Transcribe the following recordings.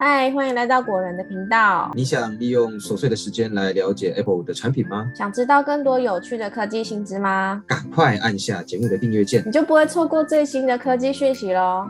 嗨，欢迎来到果仁的频道。你想利用琐碎的时间来了解 Apple 的产品吗？想知道更多有趣的科技新知吗？赶快按下节目的订阅键，你就不会错过最新的科技讯息喽。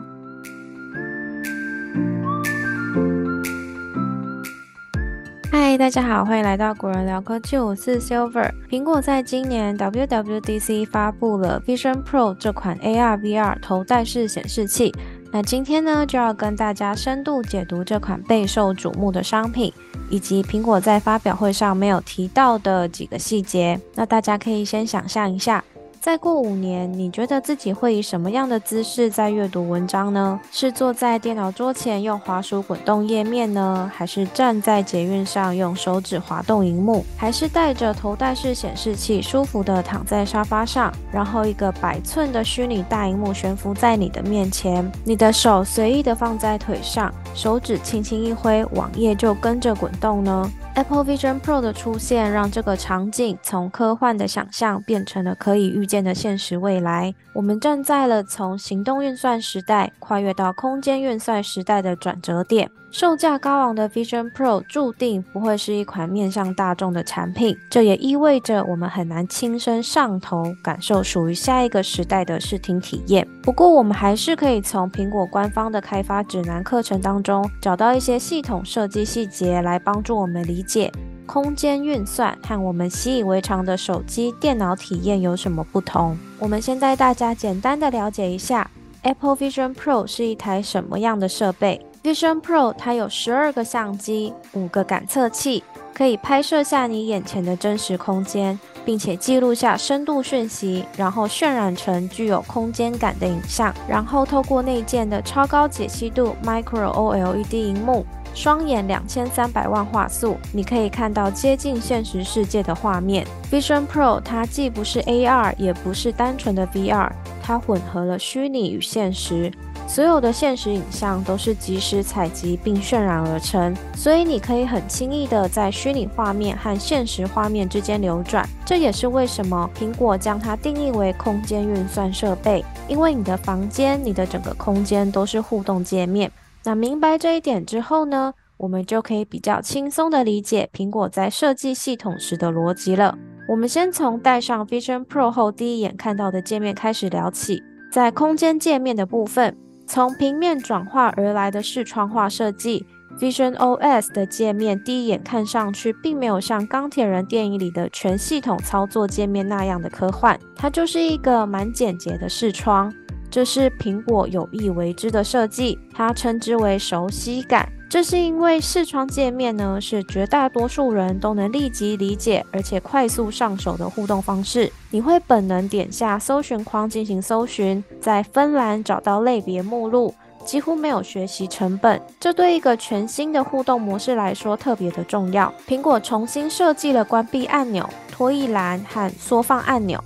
嗨，大家好，欢迎来到果仁聊科技，我是 Silver。苹果在今年 WWDC 发布了 Vision Pro 这款 AR/VR 头戴式显示器。那今天呢，就要跟大家深度解读这款备受瞩目的商品，以及苹果在发表会上没有提到的几个细节。那大家可以先想象一下。再过五年，你觉得自己会以什么样的姿势在阅读文章呢？是坐在电脑桌前用滑鼠滚动页面呢，还是站在捷运上用手指滑动荧幕，还是带着头戴式显示器舒服的躺在沙发上，然后一个百寸的虚拟大荧幕悬浮在你的面前，你的手随意的放在腿上，手指轻轻一挥，网页就跟着滚动呢？？Apple Vision Pro 的出现，让这个场景从科幻的想象变成了可以预见的现实未来。我们站在了从行动运算时代跨越到空间运算时代的转折点。售价高昂的 Vision Pro 注定不会是一款面向大众的产品，这也意味着我们很难亲身上头感受属于下一个时代的视听体验。不过，我们还是可以从苹果官方的开发指南课程当中找到一些系统设计细节，来帮助我们理解空间运算和我们习以为常的手机、电脑体验有什么不同。我们先带大家简单的了解一下 Apple Vision Pro 是一台什么样的设备。Vision Pro 它有十二个相机，五个感测器，可以拍摄下你眼前的真实空间，并且记录下深度讯息，然后渲染成具有空间感的影像，然后透过内建的超高解析度 Micro OLED 荧幕，双眼两千三百万画素，你可以看到接近现实世界的画面。Vision Pro 它既不是 AR，也不是单纯的 VR，它混合了虚拟与现实。所有的现实影像都是即时采集并渲染而成，所以你可以很轻易的在虚拟画面和现实画面之间流转。这也是为什么苹果将它定义为空间运算设备，因为你的房间、你的整个空间都是互动界面。那明白这一点之后呢，我们就可以比较轻松的理解苹果在设计系统时的逻辑了。我们先从戴上 Vision Pro 后第一眼看到的界面开始聊起，在空间界面的部分。从平面转化而来的视窗化设计，Vision OS 的界面第一眼看上去并没有像钢铁人电影里的全系统操作界面那样的科幻，它就是一个蛮简洁的视窗。这是苹果有意为之的设计，它称之为熟悉感。这是因为视窗界面呢是绝大多数人都能立即理解而且快速上手的互动方式。你会本能点下搜寻框进行搜寻，在分栏找到类别目录，几乎没有学习成本。这对一个全新的互动模式来说特别的重要。苹果重新设计了关闭按钮、拖曳栏和缩放按钮。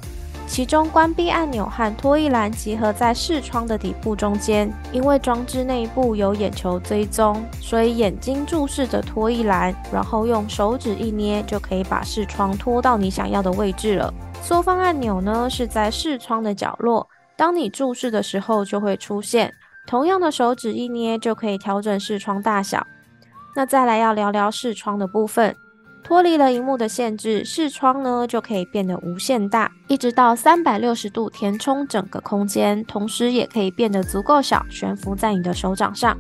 其中关闭按钮和拖曳栏集合在视窗的底部中间，因为装置内部有眼球追踪，所以眼睛注视着拖曳栏，然后用手指一捏就可以把视窗拖到你想要的位置了。缩放按钮呢是在视窗的角落，当你注视的时候就会出现，同样的手指一捏就可以调整视窗大小。那再来要聊聊视窗的部分。脱离了荧幕的限制，视窗呢就可以变得无限大，一直到三百六十度填充整个空间，同时也可以变得足够小，悬浮在你的手掌上。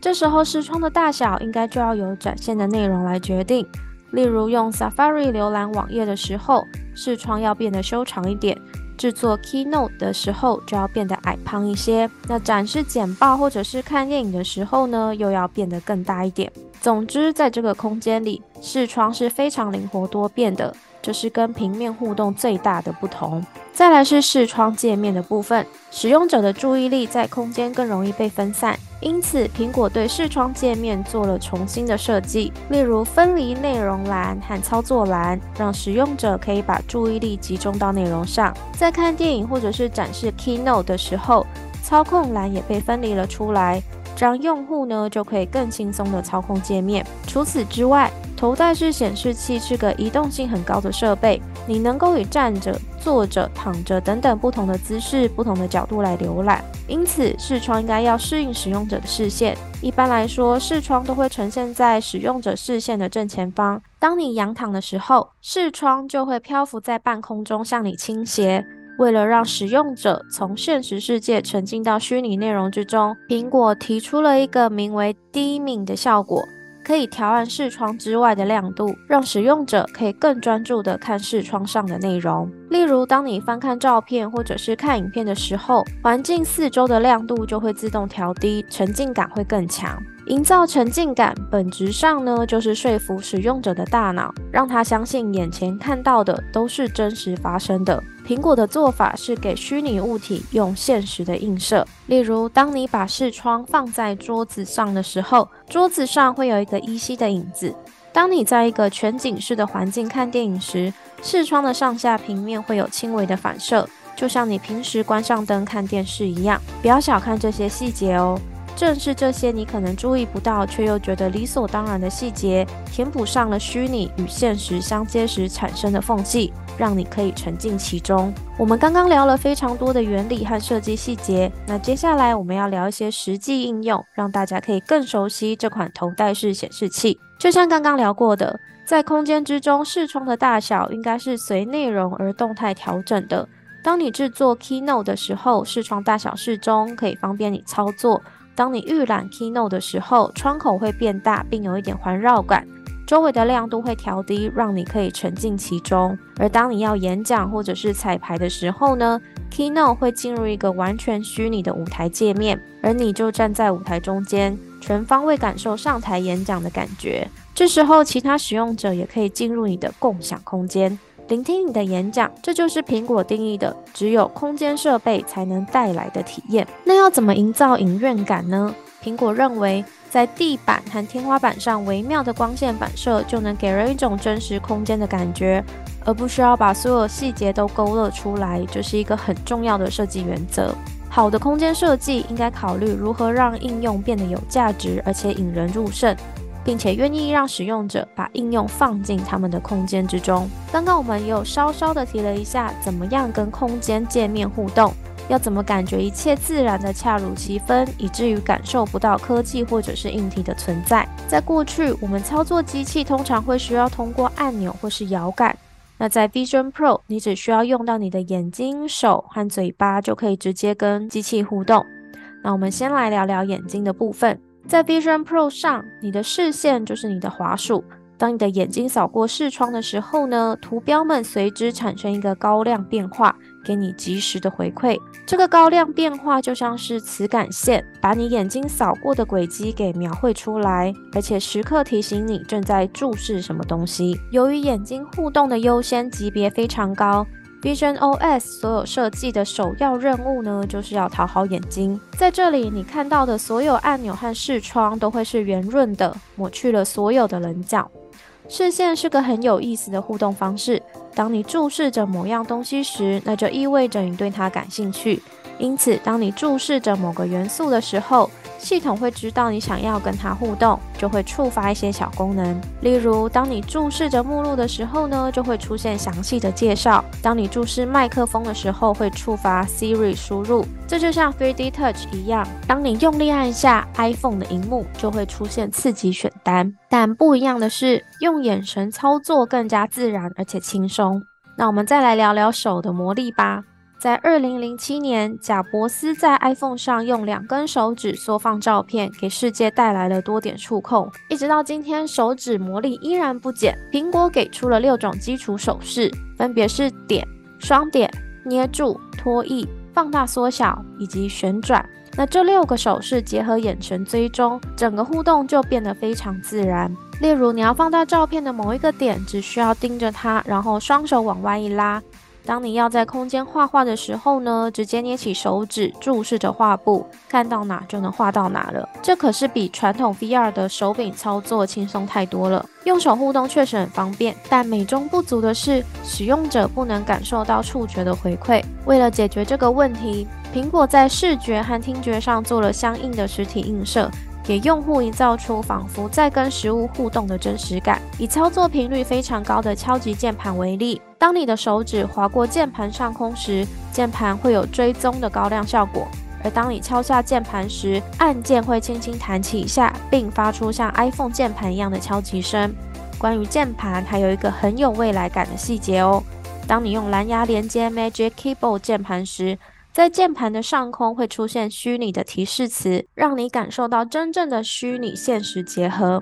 这时候视窗的大小应该就要由展现的内容来决定，例如用 Safari 浏览网页的时候，视窗要变得修长一点。制作 Keynote 的时候就要变得矮胖一些，那展示简报或者是看电影的时候呢，又要变得更大一点。总之，在这个空间里，视窗是非常灵活多变的，这是跟平面互动最大的不同。再来是视窗界面的部分，使用者的注意力在空间更容易被分散，因此苹果对视窗界面做了重新的设计，例如分离内容栏和操作栏，让使用者可以把注意力集中到内容上。在看电影或者是展示 Keynote 的时候，操控栏也被分离了出来。这样用户呢就可以更轻松的操控界面。除此之外，头戴式显示器是个移动性很高的设备，你能够以站着、坐着、躺着等等不同的姿势、不同的角度来浏览，因此视窗应该要适应使用者的视线。一般来说，视窗都会呈现在使用者视线的正前方。当你仰躺的时候，视窗就会漂浮在半空中向你倾斜。为了让使用者从现实世界沉浸到虚拟内容之中，苹果提出了一个名为 “dimming” 的效果。可以调暗视窗之外的亮度，让使用者可以更专注地看视窗上的内容。例如，当你翻看照片或者是看影片的时候，环境四周的亮度就会自动调低，沉浸感会更强。营造沉浸感，本质上呢，就是说服使用者的大脑，让他相信眼前看到的都是真实发生的。苹果的做法是给虚拟物体用现实的映射，例如，当你把视窗放在桌子上的时候，桌子上会有一个依稀的影子；当你在一个全景式的环境看电影时，视窗的上下平面会有轻微的反射，就像你平时关上灯看电视一样。不要小看这些细节哦。正是这些你可能注意不到，却又觉得理所当然的细节，填补上了虚拟与现实相接时产生的缝隙，让你可以沉浸其中。我们刚刚聊了非常多的原理和设计细节，那接下来我们要聊一些实际应用，让大家可以更熟悉这款头戴式显示器。就像刚刚聊过的，在空间之中，视窗的大小应该是随内容而动态调整的。当你制作 Keynote 的时候，视窗大小适中，可以方便你操作。当你预览 Keynote 的时候，窗口会变大，并有一点环绕感，周围的亮度会调低，让你可以沉浸其中。而当你要演讲或者是彩排的时候呢，Keynote 会进入一个完全虚拟的舞台界面，而你就站在舞台中间，全方位感受上台演讲的感觉。这时候，其他使用者也可以进入你的共享空间。聆听你的演讲，这就是苹果定义的只有空间设备才能带来的体验。那要怎么营造影院感呢？苹果认为，在地板和天花板上微妙的光线反射，就能给人一种真实空间的感觉，而不需要把所有细节都勾勒出来，这是一个很重要的设计原则。好的空间设计应该考虑如何让应用变得有价值，而且引人入胜。并且愿意让使用者把应用放进他们的空间之中。刚刚我们也有稍稍的提了一下，怎么样跟空间界面互动，要怎么感觉一切自然的恰如其分，以至于感受不到科技或者是硬体的存在。在过去，我们操作机器通常会需要通过按钮或是摇杆，那在 Vision Pro，你只需要用到你的眼睛、手和嘴巴，就可以直接跟机器互动。那我们先来聊聊眼睛的部分。在 Vision Pro 上，你的视线就是你的滑鼠。当你的眼睛扫过视窗的时候呢，图标们随之产生一个高亮变化，给你及时的回馈。这个高亮变化就像是磁感线，把你眼睛扫过的轨迹给描绘出来，而且时刻提醒你正在注视什么东西。由于眼睛互动的优先级别非常高。Vision OS 所有设计的首要任务呢，就是要讨好眼睛。在这里，你看到的所有按钮和视窗都会是圆润的，抹去了所有的棱角。视线是个很有意思的互动方式。当你注视着某样东西时，那就意味着你对它感兴趣。因此，当你注视着某个元素的时候，系统会知道你想要跟它互动，就会触发一些小功能。例如，当你注视着目录的时候呢，就会出现详细的介绍；当你注视麦克风的时候，会触发 Siri 输入。这就像 3D Touch 一样，当你用力按下 iPhone 的荧幕，就会出现刺激选单。但不一样的是，用眼神操作更加自然而且轻松。那我们再来聊聊手的魔力吧。在二零零七年，贾伯斯在 iPhone 上用两根手指缩放照片，给世界带来了多点触控。一直到今天，手指魔力依然不减。苹果给出了六种基础手势，分别是点、双点、捏住、拖曳、放大缩小以及旋转。那这六个手势结合眼神追踪，整个互动就变得非常自然。例如，你要放大照片的某一个点，只需要盯着它，然后双手往外一拉。当你要在空间画画的时候呢，直接捏起手指注视着画布，看到哪就能画到哪了。这可是比传统 VR 的手柄操作轻松太多了。用手互动确实很方便，但美中不足的是，使用者不能感受到触觉的回馈。为了解决这个问题，苹果在视觉和听觉上做了相应的实体映射。给用户营造出仿佛在跟实物互动的真实感。以操作频率非常高的敲击键盘为例，当你的手指划过键盘上空时，键盘会有追踪的高亮效果；而当你敲下键盘时，按键会轻轻弹起一下，并发出像 iPhone 键盘一样的敲击声。关于键盘，还有一个很有未来感的细节哦。当你用蓝牙连接 Magic Keyboard 键盘时，在键盘的上空会出现虚拟的提示词，让你感受到真正的虚拟现实结合。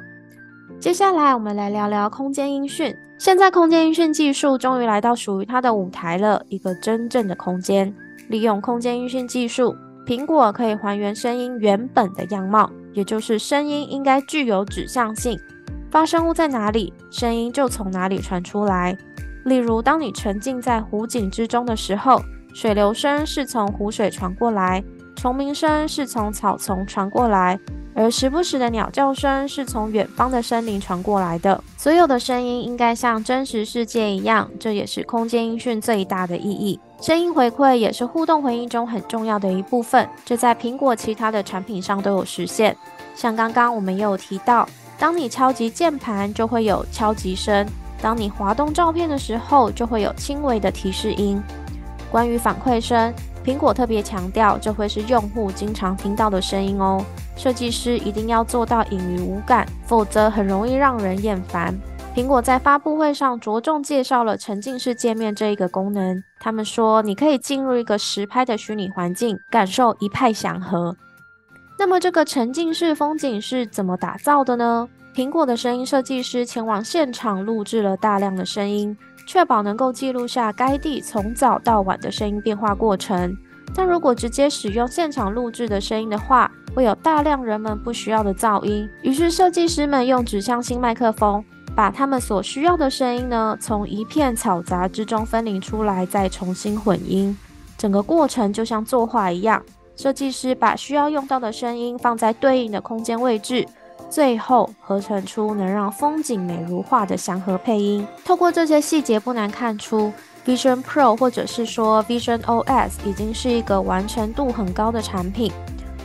接下来，我们来聊聊空间音讯。现在，空间音讯技术终于来到属于它的舞台了，一个真正的空间。利用空间音讯技术，苹果可以还原声音原本的样貌，也就是声音应该具有指向性，发生物在哪里，声音就从哪里传出来。例如，当你沉浸在湖景之中的时候。水流声是从湖水传过来，虫鸣声是从草丛传过来，而时不时的鸟叫声是从远方的森林传过来的。所有的声音应该像真实世界一样，这也是空间音讯最大的意义。声音回馈也是互动回应中很重要的一部分，这在苹果其他的产品上都有实现。像刚刚我们也有提到，当你敲击键盘就会有敲击声，当你滑动照片的时候就会有轻微的提示音。关于反馈声，苹果特别强调，这会是用户经常听到的声音哦。设计师一定要做到隐于无感，否则很容易让人厌烦。苹果在发布会上着重介绍了沉浸式界面这一个功能。他们说，你可以进入一个实拍的虚拟环境，感受一派祥和。那么，这个沉浸式风景是怎么打造的呢？苹果的声音设计师前往现场录制了大量的声音。确保能够记录下该地从早到晚的声音变化过程。但如果直接使用现场录制的声音的话，会有大量人们不需要的噪音。于是设计师们用指向性麦克风，把他们所需要的声音呢，从一片嘈杂之中分离出来，再重新混音。整个过程就像作画一样，设计师把需要用到的声音放在对应的空间位置。最后合成出能让风景美如画的祥和配音。透过这些细节，不难看出，Vision Pro 或者是说 Vision OS 已经是一个完成度很高的产品。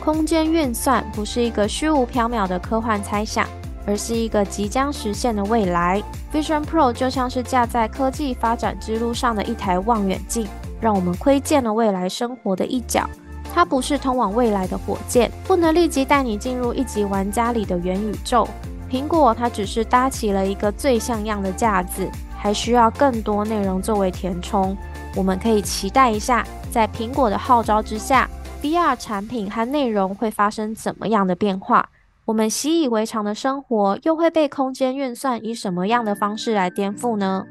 空间运算不是一个虚无缥缈的科幻猜想，而是一个即将实现的未来。Vision Pro 就像是架在科技发展之路上的一台望远镜，让我们窥见了未来生活的一角。它不是通往未来的火箭，不能立即带你进入一级玩家里的元宇宙。苹果它只是搭起了一个最像样的架子，还需要更多内容作为填充。我们可以期待一下，在苹果的号召之下，VR 产品和内容会发生怎么样的变化？我们习以为常的生活又会被空间运算以什么样的方式来颠覆呢？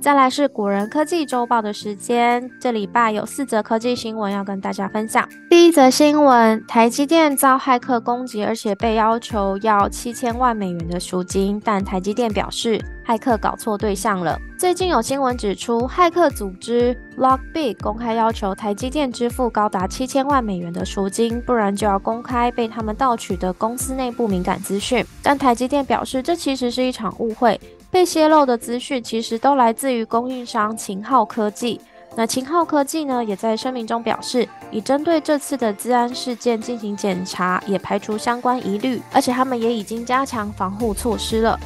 再来是古人科技周报的时间，这礼拜有四则科技新闻要跟大家分享。第一则新闻，台积电遭骇客攻击，而且被要求要七千万美元的赎金，但台积电表示骇客搞错对象了。最近有新闻指出，骇客组织 Lockbit 公开要求台积电支付高达七千万美元的赎金，不然就要公开被他们盗取的公司内部敏感资讯。但台积电表示，这其实是一场误会。被泄露的资讯其实都来自于供应商秦昊科技。那秦昊科技呢，也在声明中表示，已针对这次的治安事件进行检查，也排除相关疑虑，而且他们也已经加强防护措施了。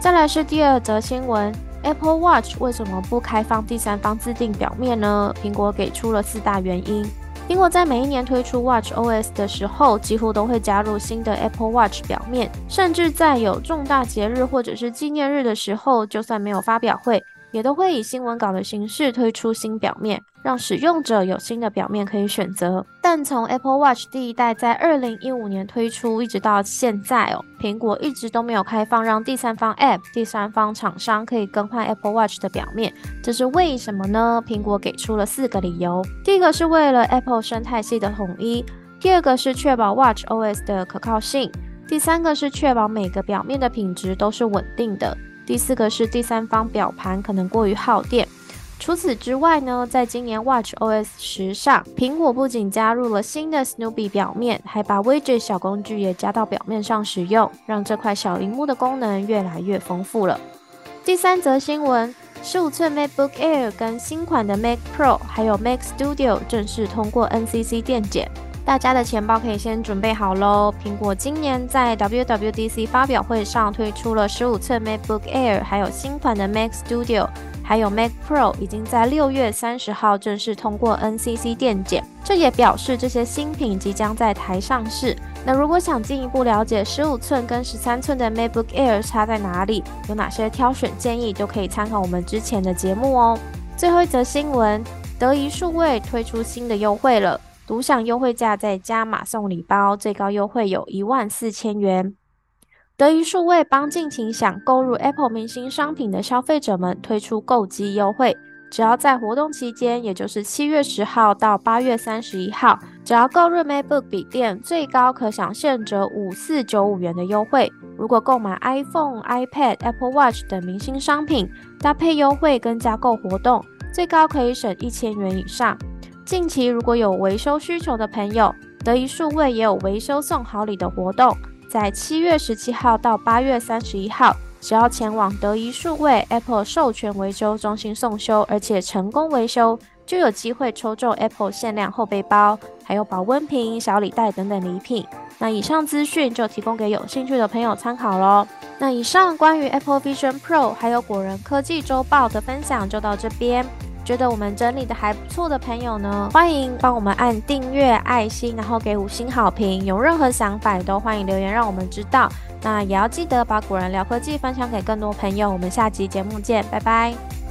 再来是第二则新闻：Apple Watch 为什么不开放第三方自定表面呢？苹果给出了四大原因。苹果在每一年推出 Watch OS 的时候，几乎都会加入新的 Apple Watch 表面，甚至在有重大节日或者是纪念日的时候，就算没有发表会。也都会以新闻稿的形式推出新表面，让使用者有新的表面可以选择。但从 Apple Watch 第一代在二零一五年推出，一直到现在哦，苹果一直都没有开放让第三方 App、第三方厂商可以更换 Apple Watch 的表面，这是为什么呢？苹果给出了四个理由：第一个是为了 Apple 生态系的统一；第二个是确保 Watch OS 的可靠性。第三个是确保每个表面的品质都是稳定的。第四个是第三方表盘可能过于耗电。除此之外呢，在今年 Watch OS 十上，苹果不仅加入了新的 Snoopy 表面，还把 Widget 小工具也加到表面上使用，让这块小荧幕的功能越来越丰富了。第三则新闻，十五寸 MacBook Air 跟新款的 Mac Pro 还有 Mac Studio 正式通过 NCC 电检，大家的钱包可以先准备好喽。苹果今年在 WWDC 发表会上推出了十五寸 MacBook Air，还有新款的 Mac Studio。还有 Mac Pro 已经在六月三十号正式通过 NCC 电检，这也表示这些新品即将在台上市。那如果想进一步了解十五寸跟十三寸的 MacBook Air 差在哪里，有哪些挑选建议，就可以参考我们之前的节目哦。最后一则新闻，德仪数位推出新的优惠了，独享优惠价再加码送礼包，最高优惠有一万四千元。德仪数位帮尽情想购入 Apple 明星商品的消费者们推出购机优惠，只要在活动期间，也就是七月十号到八月三十一号，只要购入 MacBook 笔电，最高可享现折五四九五元的优惠。如果购买 iPhone、iPad、Apple Watch 等明星商品，搭配优惠跟加购活动，最高可以省一千元以上。近期如果有维修需求的朋友，德仪数位也有维修送好礼的活动。在七月十七号到八月三十一号，只要前往德仪数位 Apple 授权维修中心送修，而且成功维修，就有机会抽中 Apple 限量后背包，还有保温瓶、小礼袋等等礼品。那以上资讯就提供给有兴趣的朋友参考喽。那以上关于 Apple Vision Pro 还有果仁科技周报的分享就到这边。觉得我们整理的还不错的朋友呢，欢迎帮我们按订阅、爱心，然后给五星好评。有任何想法都欢迎留言让我们知道。那也要记得把古人聊科技分享给更多朋友。我们下集节目见，拜拜。